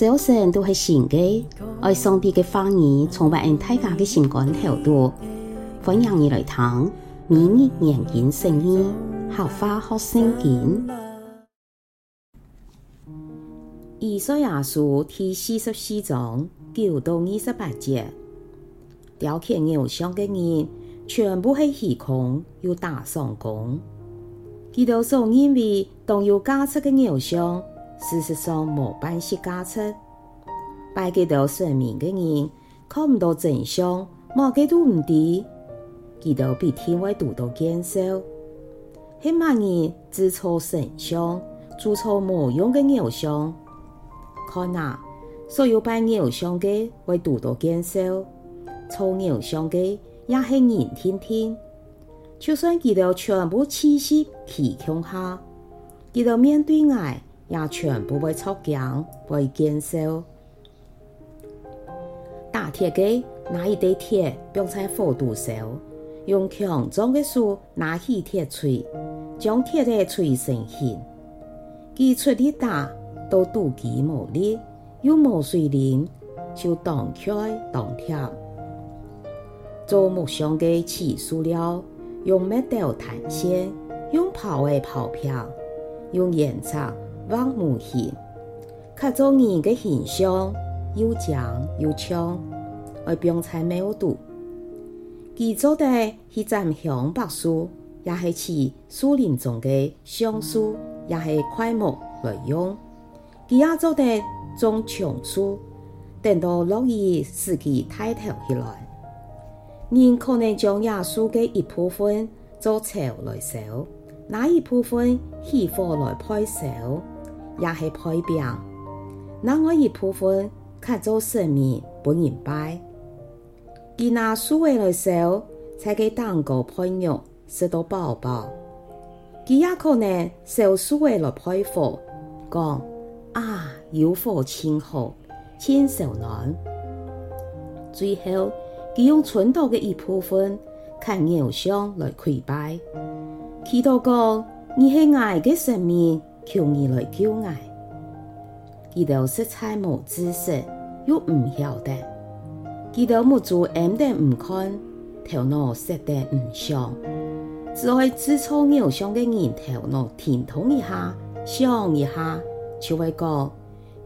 早晨都是新的，爱上帝的话语充满大家的心肝头度，欢迎你来听每日研经圣经，合法学圣经。以赛亚书第四十四章九到二十八节，雕刻偶像的人全部是虚空，又打上工。佢哋所认为当有价值的偶像，事实上无半些价值。拜佢哋神明的人看唔到真相，冇几多唔对，佢哋比天外多多减少。系乜人制造神像，铸造无用的偶像？看啊，所有拜偶像的会多多减少，造偶像的也系人天天。就算佢哋全部气息气空下，佢哋面对爱也全部会抽筋，会减少。打铁机拿一堆铁，放在火炉烧，用强壮的手拿起铁锤，将铁的锤成形。佢出力大，都度己无力，又无水灵，就当开当贴。做木箱嘅起塑料。用麦豆弹线，用刨的刨片，用颜色画模型，刻做人的形象，又强又强，而并且没有毒。佢做的是斩香柏树，也是似树林中的橡树，也是快木来用。佢也做的种松树，等到落雨使其抬头起来。人可能将耶稣的一部分做草来烧，那一部分起火来配烧，也是配饼；那我一部分刻做神明不人拜。佢拿树位来烧，才给蛋糕配肉，食到饱饱。佢也可能烧树位来配火，讲啊有火亲好，亲手暖。最后。佢用存到的一部分看偶像来跪拜，祈祷讲你是爱的神明，求你来救爱。佢都实在无知识，又唔晓得，佢都目珠暗得唔看，头脑实得唔想，只会制造偶像的人头脑停通一下，想一下，就会讲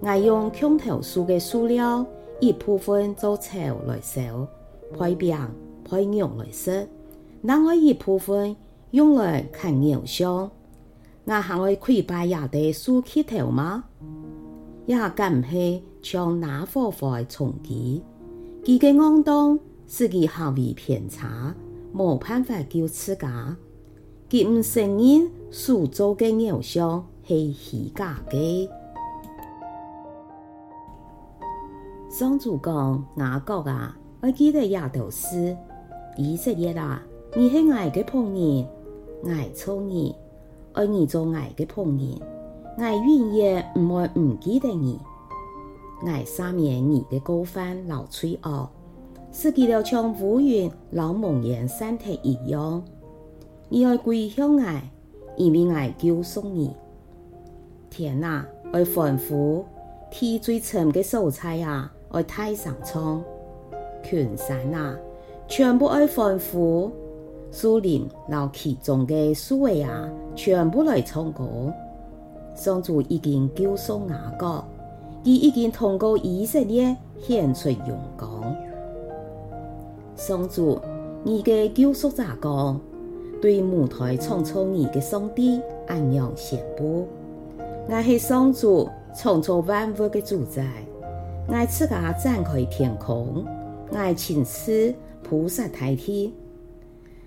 爱用墙头树的塑料一部分做草来烧。配饼配肉来食，那我一部分用来看偶像，我还会跪拜也得竖起头吗？也敢唔系将那火花冲击，佢嘅妄动使其行为偏差，无办法救自家。佢唔承认所做嘅偶像系虚假嘅。上主讲雅各啊。我记得亚头斯，以色列啦，你是爱的仆人，爱错你，爱你做爱的仆人，爱永远唔会唔记得你，爱赦免你的过犯老罪恶，使佢哋像乌云老蒙烟散退一样，你爱归向爱，因为爱救赎你。天啊，爱欢呼，天最沉的素材啊，爱太上苍。群山啊，全部爱欢呼；树林老其中的树位啊，全部来唱歌。上主已经救赎雅各，佢已经通过以色列献出荣光。上主，你嘅救赎咋讲，对舞台创造你嘅上帝安样宣布：我是上主创造万物嘅主宰，我自家展开天空。爱亲自菩萨代替，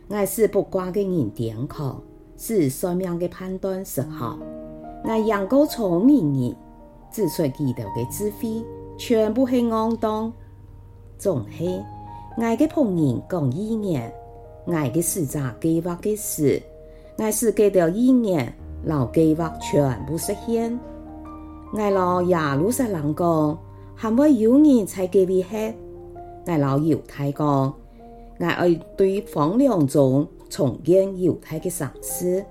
爱使不挂的人点抗，使算命的判断实好。爱养够聪明人，指出记得的智慧，全部是戆当。总系爱的仆人讲意言，爱的使者计划的事，爱是给的意言，老计划全部实现。爱老耶路撒冷讲，还会有人才给你黑。爱老犹太讲，爱爱对荒凉中重建犹太的城市，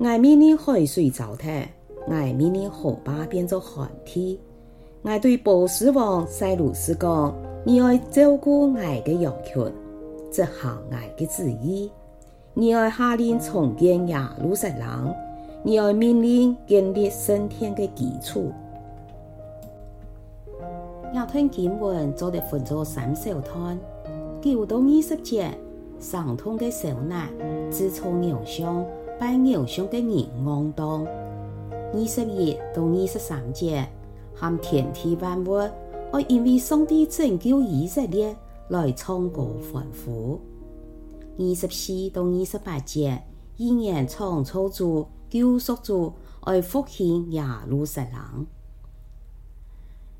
爱命令海水糟蹋，爱命令河坝变作旱地，我对波斯王塞鲁斯讲：“你要照顾我的羊群，执行我的旨意。你要下令重建耶路撒冷，你要命令建立圣殿的基础。”亚吞经文做得分作三小段，九到二十节，上通的受难，自从偶像拜偶像的人昂当；二十一到二十三节。含天地万物，我因为上帝拯救以色列来唱歌欢呼。二十四到二十八节，依然创造主、救赎主，而复兴耶路撒冷。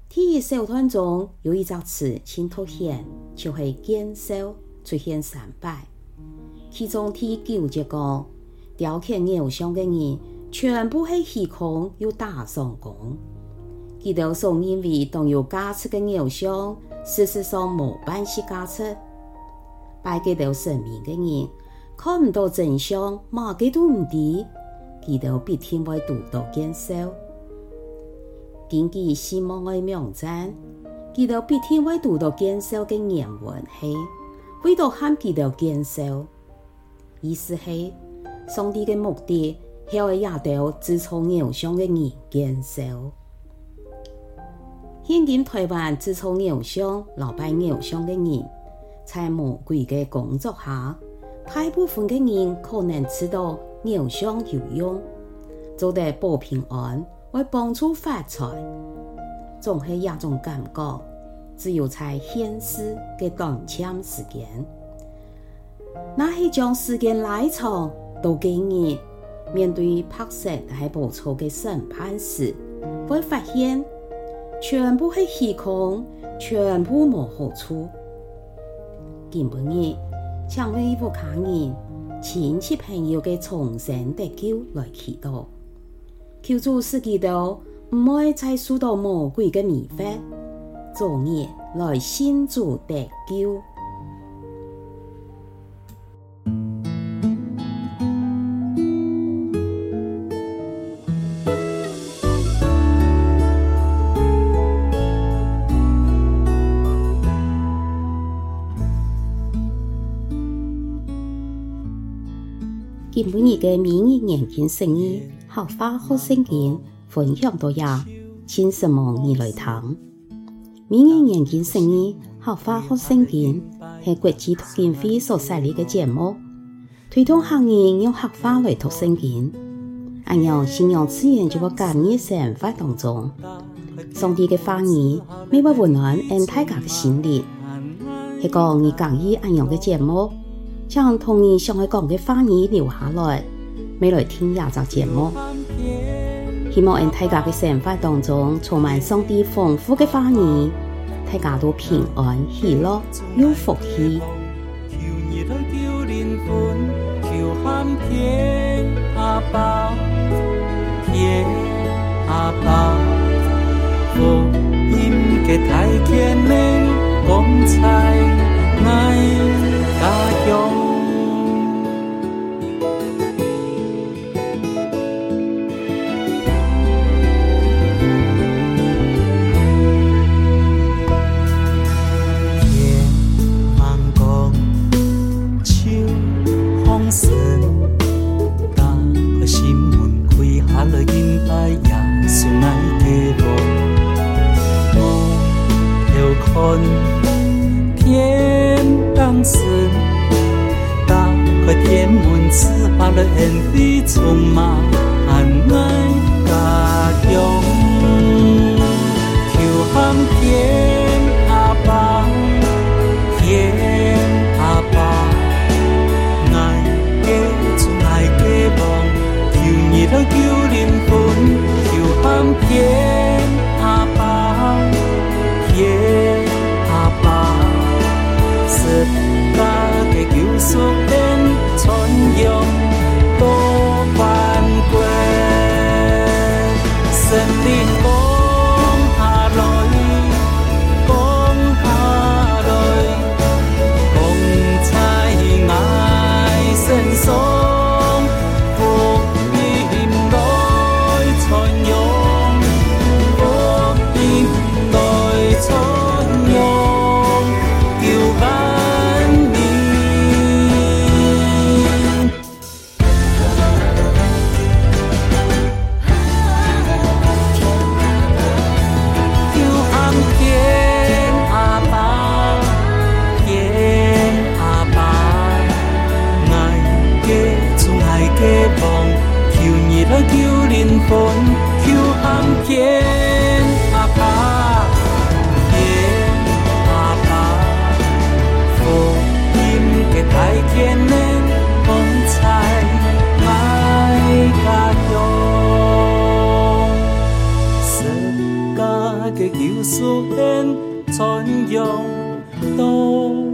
第一小段中有一只词，请凸显，就系建造出现三摆。其中第九节讲，雕刻偶像的人全部是虚空，又大上工。佢哋所认为当有价值的偶像，事实上冇半些价值。拜佢哋神明的人看唔到真相，乜嘅都唔知，佢哋必定会独到见少。根据西摩嘅名证，佢哋必定会独到见少嘅原文系为咗喊佢哋见少，意思系上帝嘅目的系要压倒自创偶像嘅人见少。现今台湾自从偶像、老拜偶像的人，在魔鬼的工作下，大部分的人可能知道偶像有用，做得保平安，会帮助发财，总系一种感觉。只有在现实的短暂时间，那些将时间拉长到几年，面对拍摄还不错的审判时，会发现。全部系虚空，全部无好处。今晡日，请为我家人、亲戚朋友嘅重生得救来祈祷，求主使基督唔会再受到魔鬼嘅迷法，作业来信主得救。今晡日嘅每日研经释义，客话学圣经分享到呀，请什么你来听？每日研经释义，客话学圣经系国际读经会所设立嘅节目，推动行业用合法来读圣经，按照信仰自然就会加入生活当中。上帝嘅话语，每晚温暖俺大家嘅心灵，系讲你讲意按样嘅节目。将童年上海讲嘅话语留下来，未来听廿集节目。希望喺大家嘅生活当中充满上帝丰富嘅话语，大家都平安喜乐有福气。hèn tí trong mà hàn ngay cả dòng thiều ham kiếm a ba kiếm a ba ngài kế chung ngài kế bóng thiều nhị đâu kêu điên cuốn thiều ham kiếm 天灵风采，卖家乡，自家嘅旧厝恩，全用都。